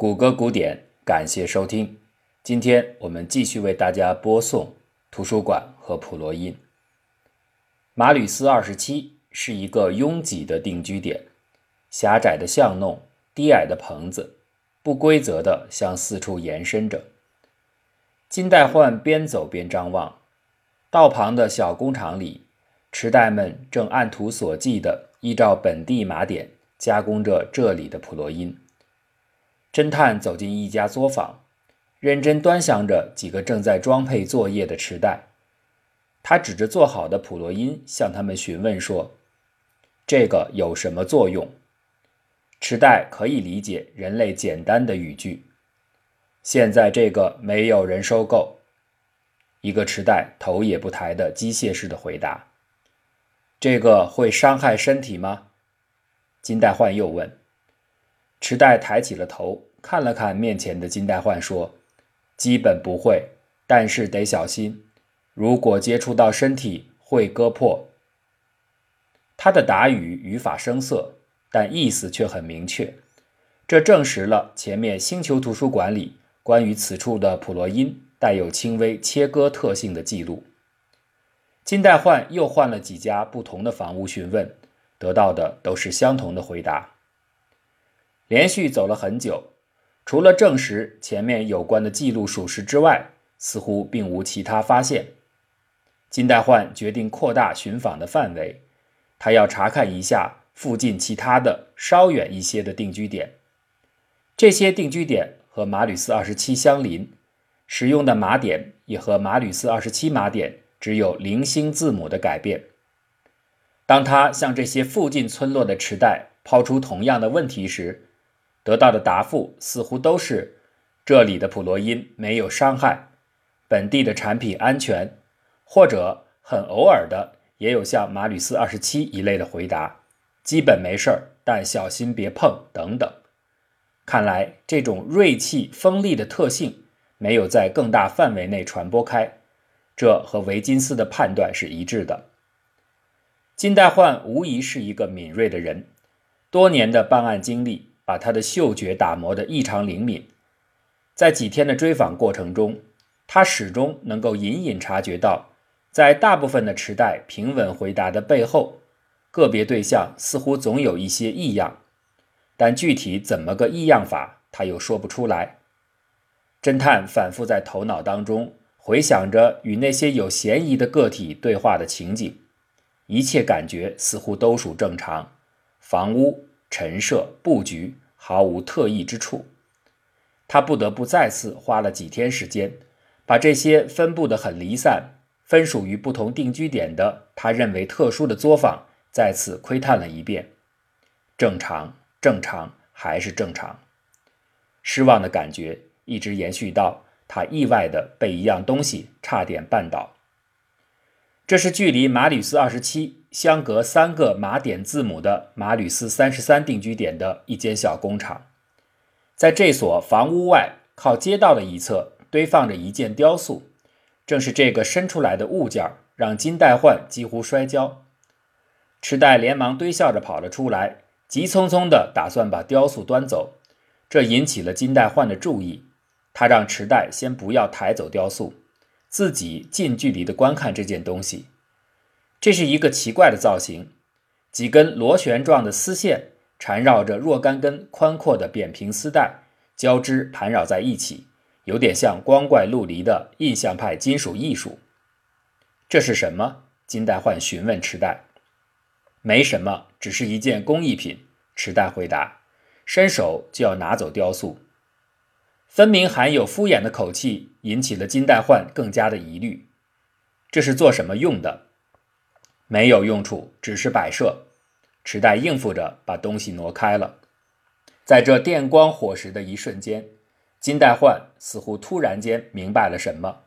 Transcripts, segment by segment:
谷歌古典，感谢收听。今天我们继续为大家播送图书馆和普罗因。马吕斯二十七是一个拥挤的定居点，狭窄的巷弄，低矮的棚子，不规则地向四处延伸着。金代焕边走边张望，道旁的小工厂里，池袋们正按图索骥地依照本地码点加工着这里的普罗因。侦探走进一家作坊，认真端详着几个正在装配作业的池袋。他指着做好的普罗因向他们询问说：“这个有什么作用？”池袋可以理解人类简单的语句。现在这个没有人收购。一个池袋头也不抬的机械式的回答：“这个会伤害身体吗？”金代焕又问。池袋抬起了头，看了看面前的金代焕，说：“基本不会，但是得小心。如果接触到身体，会割破。”他的答语语法生涩，但意思却很明确。这证实了前面星球图书馆里关于此处的普罗因带有轻微切割特性的记录。金代焕又换了几家不同的房屋询问，得到的都是相同的回答。连续走了很久，除了证实前面有关的记录属实之外，似乎并无其他发现。金代焕决定扩大寻访的范围，他要查看一下附近其他的稍远一些的定居点。这些定居点和马吕斯二十七相邻，使用的码点也和马吕斯二十七码点只有零星字母的改变。当他向这些附近村落的池袋抛出同样的问题时，得到的答复似乎都是：这里的普罗因没有伤害，本地的产品安全，或者很偶尔的也有像马吕斯二十七一类的回答，基本没事儿，但小心别碰等等。看来这种锐气锋利的特性没有在更大范围内传播开，这和维金斯的判断是一致的。金代焕无疑是一个敏锐的人，多年的办案经历。把他的嗅觉打磨得异常灵敏，在几天的追访过程中，他始终能够隐隐察觉到，在大部分的池袋平稳回答的背后，个别对象似乎总有一些异样，但具体怎么个异样法，他又说不出来。侦探反复在头脑当中回想着与那些有嫌疑的个体对话的情景，一切感觉似乎都属正常，房屋。陈设布局毫无特异之处，他不得不再次花了几天时间，把这些分布的很离散、分属于不同定居点的他认为特殊的作坊再次窥探了一遍。正常，正常，还是正常。失望的感觉一直延续到他意外的被一样东西差点绊倒。这是距离马吕斯二十七相隔三个马点字母的马吕斯三十三定居点的一间小工厂，在这所房屋外靠街道的一侧堆放着一件雕塑，正是这个伸出来的物件让金代焕几乎摔跤。池袋连忙堆笑着跑了出来，急匆匆地打算把雕塑端走，这引起了金代焕的注意，他让池袋先不要抬走雕塑。自己近距离的观看这件东西，这是一个奇怪的造型，几根螺旋状的丝线缠绕着若干根宽阔的扁平丝带，交织盘绕在一起，有点像光怪陆离的印象派金属艺术。这是什么？金代焕询问池袋。没什么，只是一件工艺品。池袋回答，伸手就要拿走雕塑。分明含有敷衍的口气，引起了金代焕更加的疑虑。这是做什么用的？没有用处，只是摆设。池袋应付着把东西挪开了。在这电光火石的一瞬间，金代焕似乎突然间明白了什么。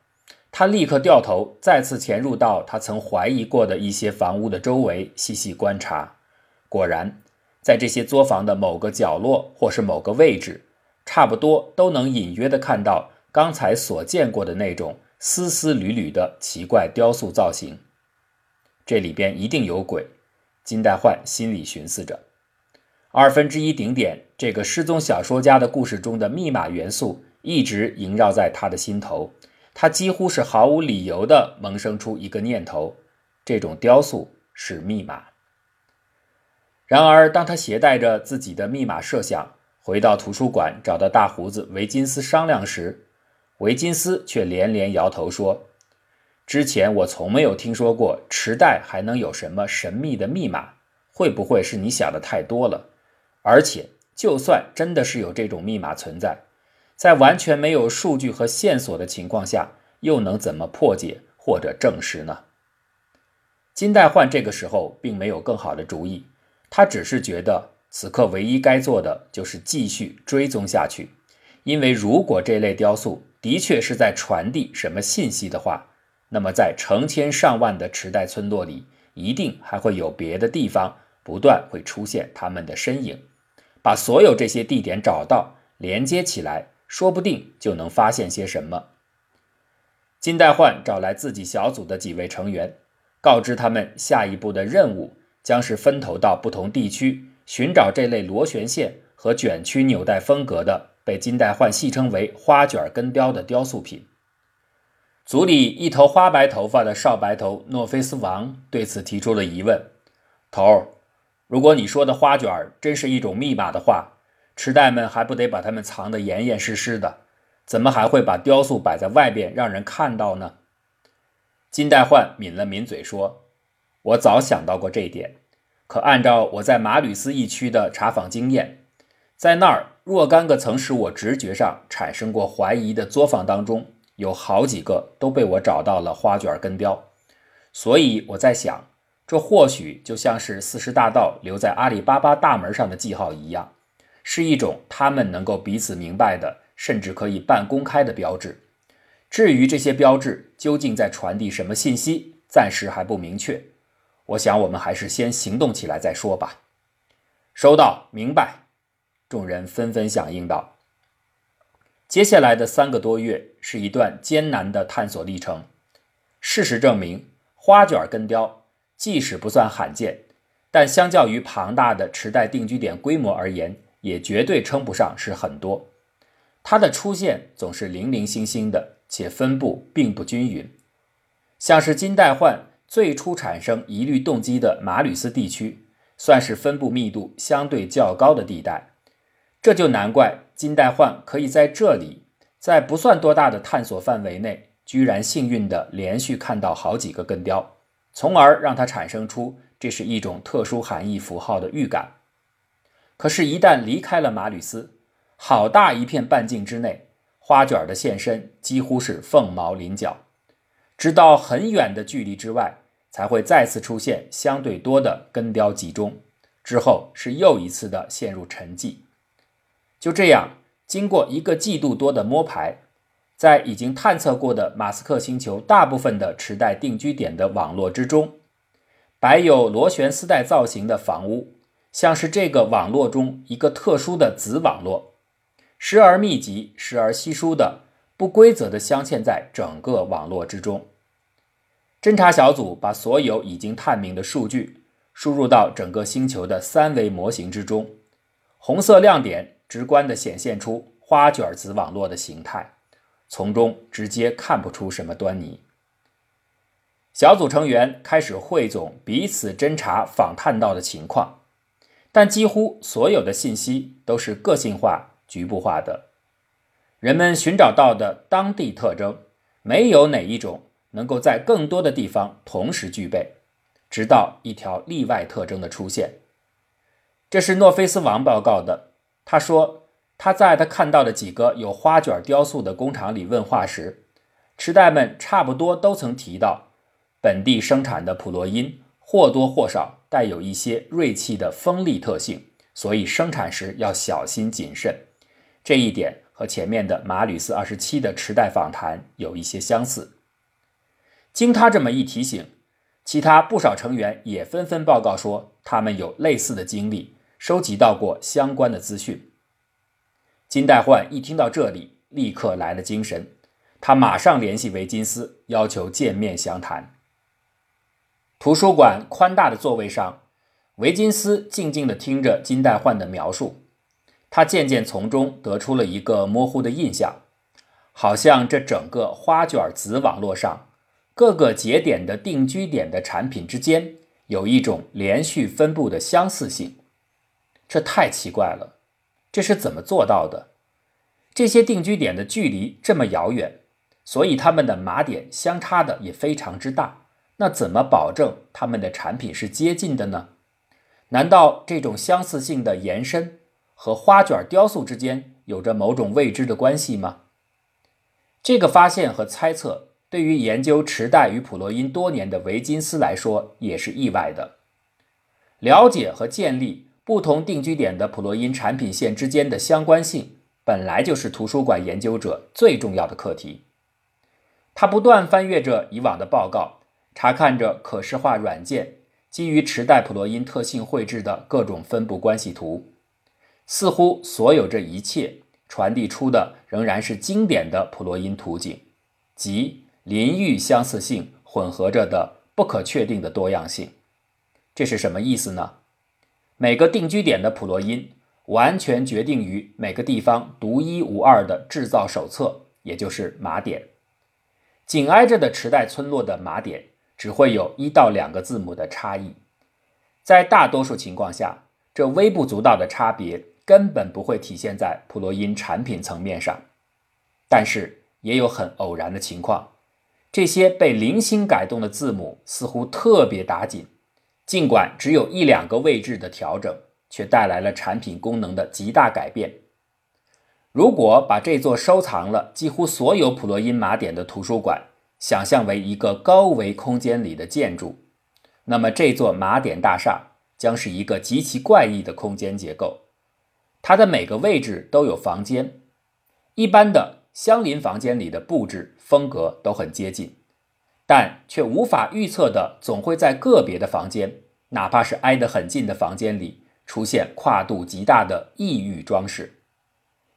他立刻掉头，再次潜入到他曾怀疑过的一些房屋的周围，细细观察。果然，在这些作坊的某个角落或是某个位置。差不多都能隐约的看到刚才所见过的那种丝丝缕缕的奇怪雕塑造型，这里边一定有鬼。金代焕心里寻思着，二分之一顶点这个失踪小说家的故事中的密码元素一直萦绕在他的心头，他几乎是毫无理由地萌生出一个念头：这种雕塑是密码。然而，当他携带着自己的密码设想回到图书馆，找到大胡子维金斯商量时，维金斯却连连摇头说：“之前我从没有听说过池袋还能有什么神秘的密码，会不会是你想的太多了？而且，就算真的是有这种密码存在，在完全没有数据和线索的情况下，又能怎么破解或者证实呢？”金代焕这个时候并没有更好的主意，他只是觉得此刻唯一该做的就是继续追踪下去，因为如果这类雕塑，的确是在传递什么信息的话，那么在成千上万的池袋村落里，一定还会有别的地方不断会出现他们的身影。把所有这些地点找到，连接起来，说不定就能发现些什么。金代焕找来自己小组的几位成员，告知他们下一步的任务将是分头到不同地区寻找这类螺旋线和卷曲纽带风格的。被金代焕戏称为“花卷根雕”的雕塑品，组里一头花白头发的少白头诺菲斯王对此提出了疑问：“头儿，如果你说的花卷真是一种密码的话，痴呆们还不得把它们藏得严严实实的？怎么还会把雕塑摆在外边让人看到呢？”金代焕抿了抿嘴说：“我早想到过这一点，可按照我在马吕斯一区的查访经验，在那儿。”若干个曾使我直觉上产生过怀疑的作坊当中，有好几个都被我找到了花卷根雕，所以我在想，这或许就像是四十大盗留在阿里巴巴大门上的记号一样，是一种他们能够彼此明白的，甚至可以半公开的标志。至于这些标志究竟在传递什么信息，暂时还不明确。我想我们还是先行动起来再说吧。收到，明白。众人纷纷响应道：“接下来的三个多月是一段艰难的探索历程。事实证明，花卷根雕即使不算罕见，但相较于庞大的池袋定居点规模而言，也绝对称不上是很多。它的出现总是零零星星的，且分布并不均匀。像是金代焕最初产生疑虑动机的马吕斯地区，算是分布密度相对较高的地带。”这就难怪金代焕可以在这里，在不算多大的探索范围内，居然幸运地连续看到好几个根雕，从而让他产生出这是一种特殊含义符号的预感。可是，一旦离开了马吕斯，好大一片半径之内，花卷的现身几乎是凤毛麟角，直到很远的距离之外，才会再次出现相对多的根雕集中，之后是又一次的陷入沉寂。就这样，经过一个季度多的摸排，在已经探测过的马斯克星球大部分的池袋定居点的网络之中，摆有螺旋丝带造型的房屋，像是这个网络中一个特殊的子网络，时而密集，时而稀疏的不规则的镶嵌在整个网络之中。侦查小组把所有已经探明的数据输入到整个星球的三维模型之中，红色亮点。直观地显现出花卷子网络的形态，从中直接看不出什么端倪。小组成员开始汇总彼此侦查访探到的情况，但几乎所有的信息都是个性化、局部化的。人们寻找到的当地特征，没有哪一种能够在更多的地方同时具备，直到一条例外特征的出现。这是诺菲斯王报告的。他说，他在他看到的几个有花卷雕塑的工厂里问话时，池袋们差不多都曾提到，本地生产的普洛因或多或少带有一些锐气的锋利特性，所以生产时要小心谨慎。这一点和前面的马吕斯二十七的池袋访谈有一些相似。经他这么一提醒，其他不少成员也纷纷报告说，他们有类似的经历。收集到过相关的资讯。金代焕一听到这里，立刻来了精神，他马上联系维金斯，要求见面详谈。图书馆宽大的座位上，维金斯静静地听着金代焕的描述，他渐渐从中得出了一个模糊的印象，好像这整个花卷子网络上各个节点的定居点的产品之间有一种连续分布的相似性。这太奇怪了，这是怎么做到的？这些定居点的距离这么遥远，所以他们的码点相差的也非常之大。那怎么保证他们的产品是接近的呢？难道这种相似性的延伸和花卷雕塑之间有着某种未知的关系吗？这个发现和猜测对于研究池袋与普洛因多年的维金斯来说也是意外的。了解和建立不同定居点的普洛因产品线之间的相关性。本来就是图书馆研究者最重要的课题。他不断翻阅着以往的报告，查看着可视化软件基于池袋普洛因特性绘制的各种分布关系图。似乎所有这一切传递出的仍然是经典的普洛因图景，即邻域相似性混合着的不可确定的多样性。这是什么意思呢？每个定居点的普洛因。完全决定于每个地方独一无二的制造手册，也就是码点。紧挨着的池袋村落的码点只会有一到两个字母的差异，在大多数情况下，这微不足道的差别根本不会体现在普洛因产品层面上。但是也有很偶然的情况，这些被零星改动的字母似乎特别打紧，尽管只有一两个位置的调整。却带来了产品功能的极大改变。如果把这座收藏了几乎所有普洛因码点的图书馆想象为一个高维空间里的建筑，那么这座码点大厦将是一个极其怪异的空间结构。它的每个位置都有房间，一般的相邻房间里的布置风格都很接近，但却无法预测的总会在个别的房间，哪怕是挨得很近的房间里。出现跨度极大的异域装饰，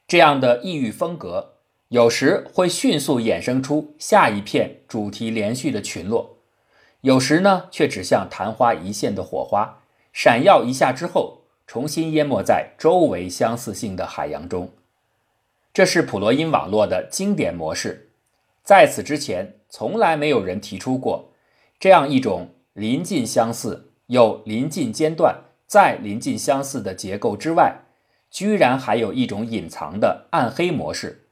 这样的异域风格有时会迅速衍生出下一片主题连续的群落，有时呢却只像昙花一现的火花，闪耀一下之后，重新淹没在周围相似性的海洋中。这是普罗因网络的经典模式，在此之前从来没有人提出过这样一种临近相似又临近间断。再临近相似的结构之外，居然还有一种隐藏的暗黑模式。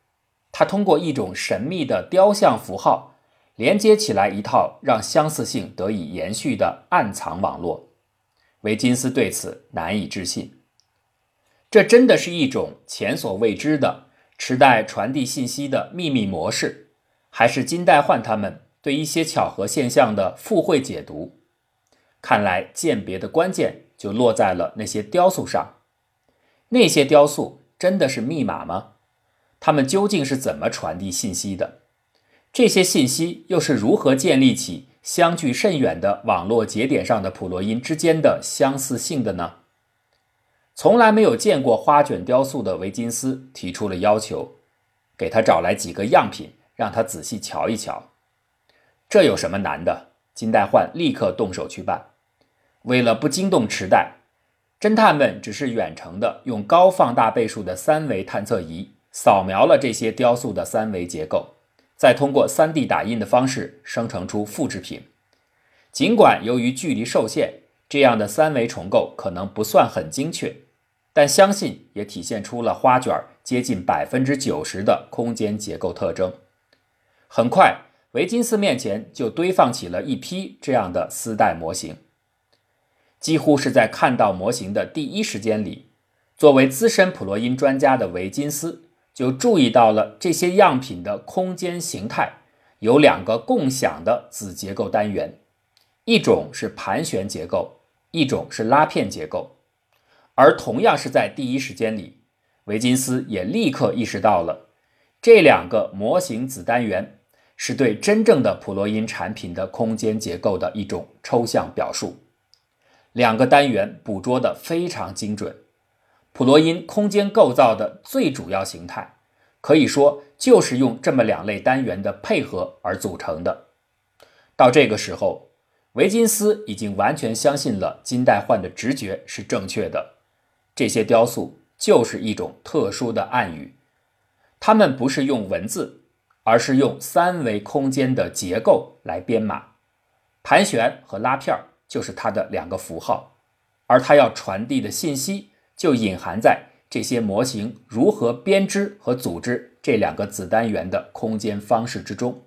它通过一种神秘的雕像符号连接起来一套让相似性得以延续的暗藏网络。维金斯对此难以置信。这真的是一种前所未知的时代传递信息的秘密模式，还是金代焕他们对一些巧合现象的附会解读？看来鉴别的关键。就落在了那些雕塑上。那些雕塑真的是密码吗？它们究竟是怎么传递信息的？这些信息又是如何建立起相距甚远的网络节点上的普洛因之间的相似性的呢？从来没有见过花卷雕塑的维金斯提出了要求，给他找来几个样品，让他仔细瞧一瞧。这有什么难的？金代焕立刻动手去办。为了不惊动池袋，侦探们只是远程的用高放大倍数的三维探测仪扫描了这些雕塑的三维结构，再通过 3D 打印的方式生成出复制品。尽管由于距离受限，这样的三维重构可能不算很精确，但相信也体现出了花卷接近百分之九十的空间结构特征。很快，维金斯面前就堆放起了一批这样的丝带模型。几乎是在看到模型的第一时间里，作为资深普洛因专家的维金斯就注意到了这些样品的空间形态有两个共享的子结构单元，一种是盘旋结构，一种是拉片结构。而同样是在第一时间里，维金斯也立刻意识到了这两个模型子单元是对真正的普洛因产品的空间结构的一种抽象表述。两个单元捕捉的非常精准，普罗因空间构造的最主要形态，可以说就是用这么两类单元的配合而组成的。到这个时候，维金斯已经完全相信了金代焕的直觉是正确的。这些雕塑就是一种特殊的暗语，它们不是用文字，而是用三维空间的结构来编码。盘旋和拉片儿就是它的两个符号，而它要传递的信息就隐含在这些模型如何编织和组织这两个子单元的空间方式之中。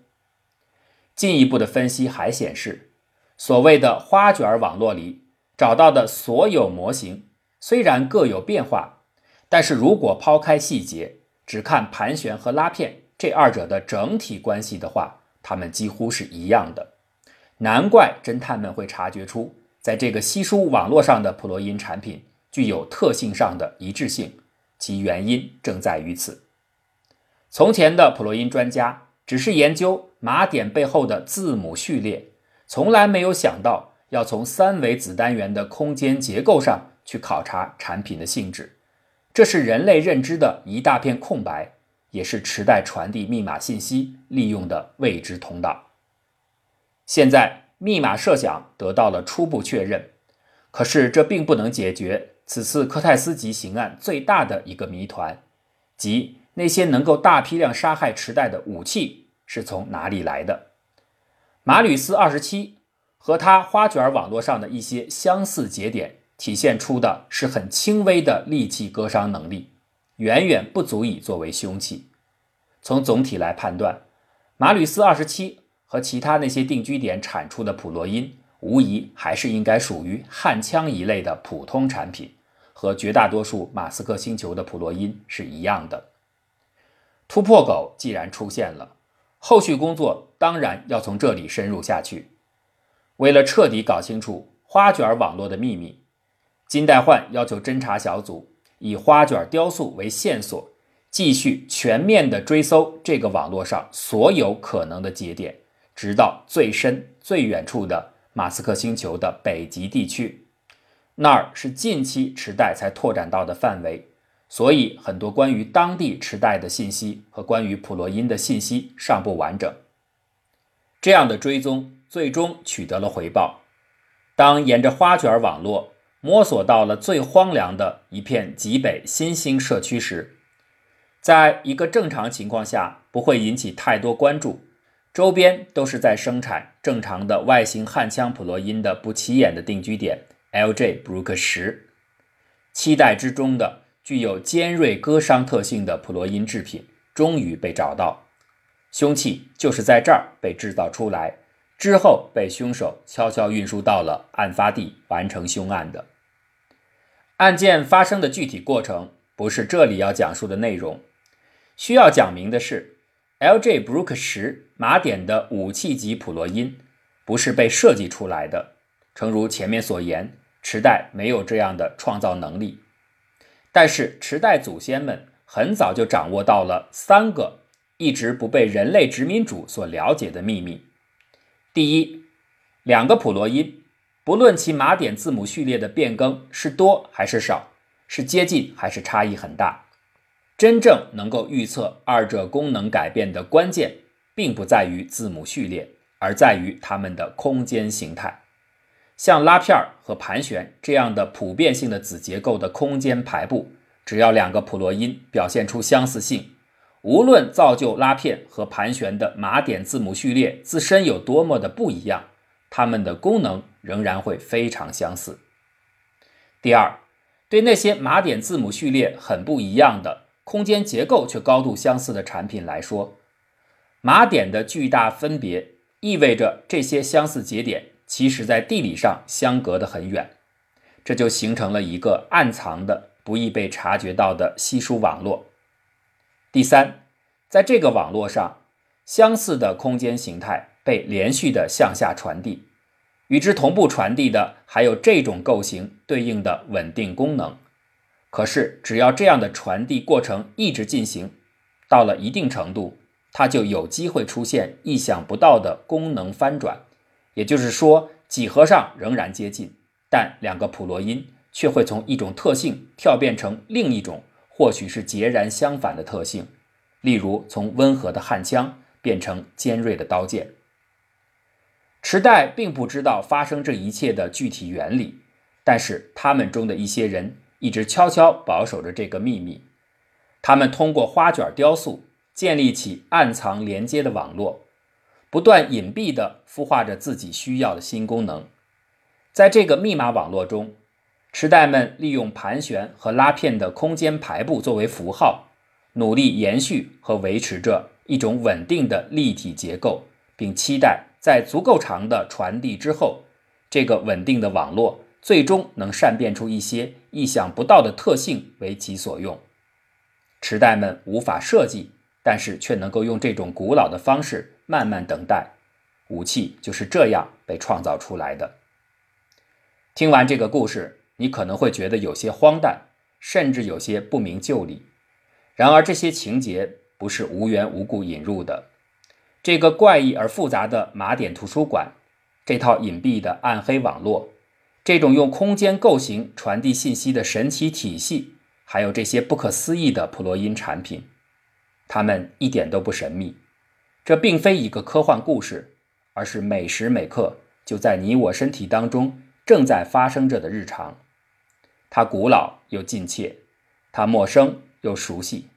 进一步的分析还显示，所谓的花卷网络里找到的所有模型虽然各有变化，但是如果抛开细节，只看盘旋和拉片这二者的整体关系的话，它们几乎是一样的。难怪侦探们会察觉出，在这个稀疏网络上的普洛因产品具有特性上的一致性，其原因正在于此。从前的普洛因专家只是研究码点背后的字母序列，从来没有想到要从三维子单元的空间结构上去考察产品的性质。这是人类认知的一大片空白，也是池袋传递密码信息利用的未知通道。现在密码设想得到了初步确认，可是这并不能解决此次科泰斯级刑案最大的一个谜团，即那些能够大批量杀害池袋的武器是从哪里来的。马吕斯二十七和他花卷网络上的一些相似节点体现出的是很轻微的利器割伤能力，远远不足以作为凶器。从总体来判断，马吕斯二十七。和其他那些定居点产出的普洛因，无疑还是应该属于焊枪一类的普通产品，和绝大多数马斯克星球的普洛因是一样的。突破口既然出现了，后续工作当然要从这里深入下去。为了彻底搞清楚花卷网络的秘密，金代焕要求侦查小组以花卷雕塑为线索，继续全面地追搜这个网络上所有可能的节点。直到最深最远处的马斯克星球的北极地区，那儿是近期池袋才拓展到的范围，所以很多关于当地池袋的信息和关于普洛因的信息尚不完整。这样的追踪最终取得了回报。当沿着花卷网络摸索到了最荒凉的一片极北新兴社区时，在一个正常情况下不会引起太多关注。周边都是在生产正常的外形焊枪普洛因的不起眼的定居点 LJ 布鲁克十，期待之中的具有尖锐割伤特性的普洛因制品终于被找到，凶器就是在这儿被制造出来，之后被凶手悄悄运输到了案发地完成凶案的。案件发生的具体过程不是这里要讲述的内容，需要讲明的是。LJ 布鲁克什马点的武器级普洛因不是被设计出来的，诚如前面所言，池袋没有这样的创造能力。但是池袋祖先们很早就掌握到了三个一直不被人类殖民主所了解的秘密：第一，两个普洛因，不论其码点字母序列的变更是多还是少，是接近还是差异很大。真正能够预测二者功能改变的关键，并不在于字母序列，而在于它们的空间形态。像拉片和盘旋这样的普遍性的子结构的空间排布，只要两个普洛因表现出相似性，无论造就拉片和盘旋的码点字母序列自身有多么的不一样，它们的功能仍然会非常相似。第二，对那些码点字母序列很不一样的。空间结构却高度相似的产品来说，码点的巨大分别意味着这些相似节点其实在地理上相隔得很远，这就形成了一个暗藏的、不易被察觉到的稀疏网络。第三，在这个网络上，相似的空间形态被连续的向下传递，与之同步传递的还有这种构型对应的稳定功能。可是，只要这样的传递过程一直进行，到了一定程度，它就有机会出现意想不到的功能翻转。也就是说，几何上仍然接近，但两个普洛因却会从一种特性跳变成另一种，或许是截然相反的特性。例如，从温和的焊枪变成尖锐的刀剑。池袋并不知道发生这一切的具体原理，但是他们中的一些人一直悄悄保守着这个秘密。他们通过花卷雕塑建立起暗藏连接的网络，不断隐蔽地孵化着自己需要的新功能。在这个密码网络中，池袋们利用盘旋和拉片的空间排布作为符号，努力延续和维持着一种稳定的立体结构，并期待在足够长的传递之后，这个稳定的网络最终能善变出一些意想不到的特性为其所用。池袋们无法设计，但是却能够用这种古老的方式慢慢等待。武器就是这样被创造出来的。听完这个故事，你可能会觉得有些荒诞，甚至有些不明就里。然而，这些情节不是无缘无故引入的。这个怪异而复杂的马点图书馆，这套隐蔽的暗黑网络，这种用空间构型传递信息的神奇体系。还有这些不可思议的普洛因产品，它们一点都不神秘。这并非一个科幻故事，而是每时每刻就在你我身体当中正在发生着的日常。它古老又近切，它陌生又熟悉。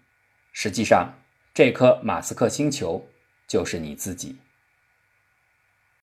实际上，这颗马斯克星球就是你自己。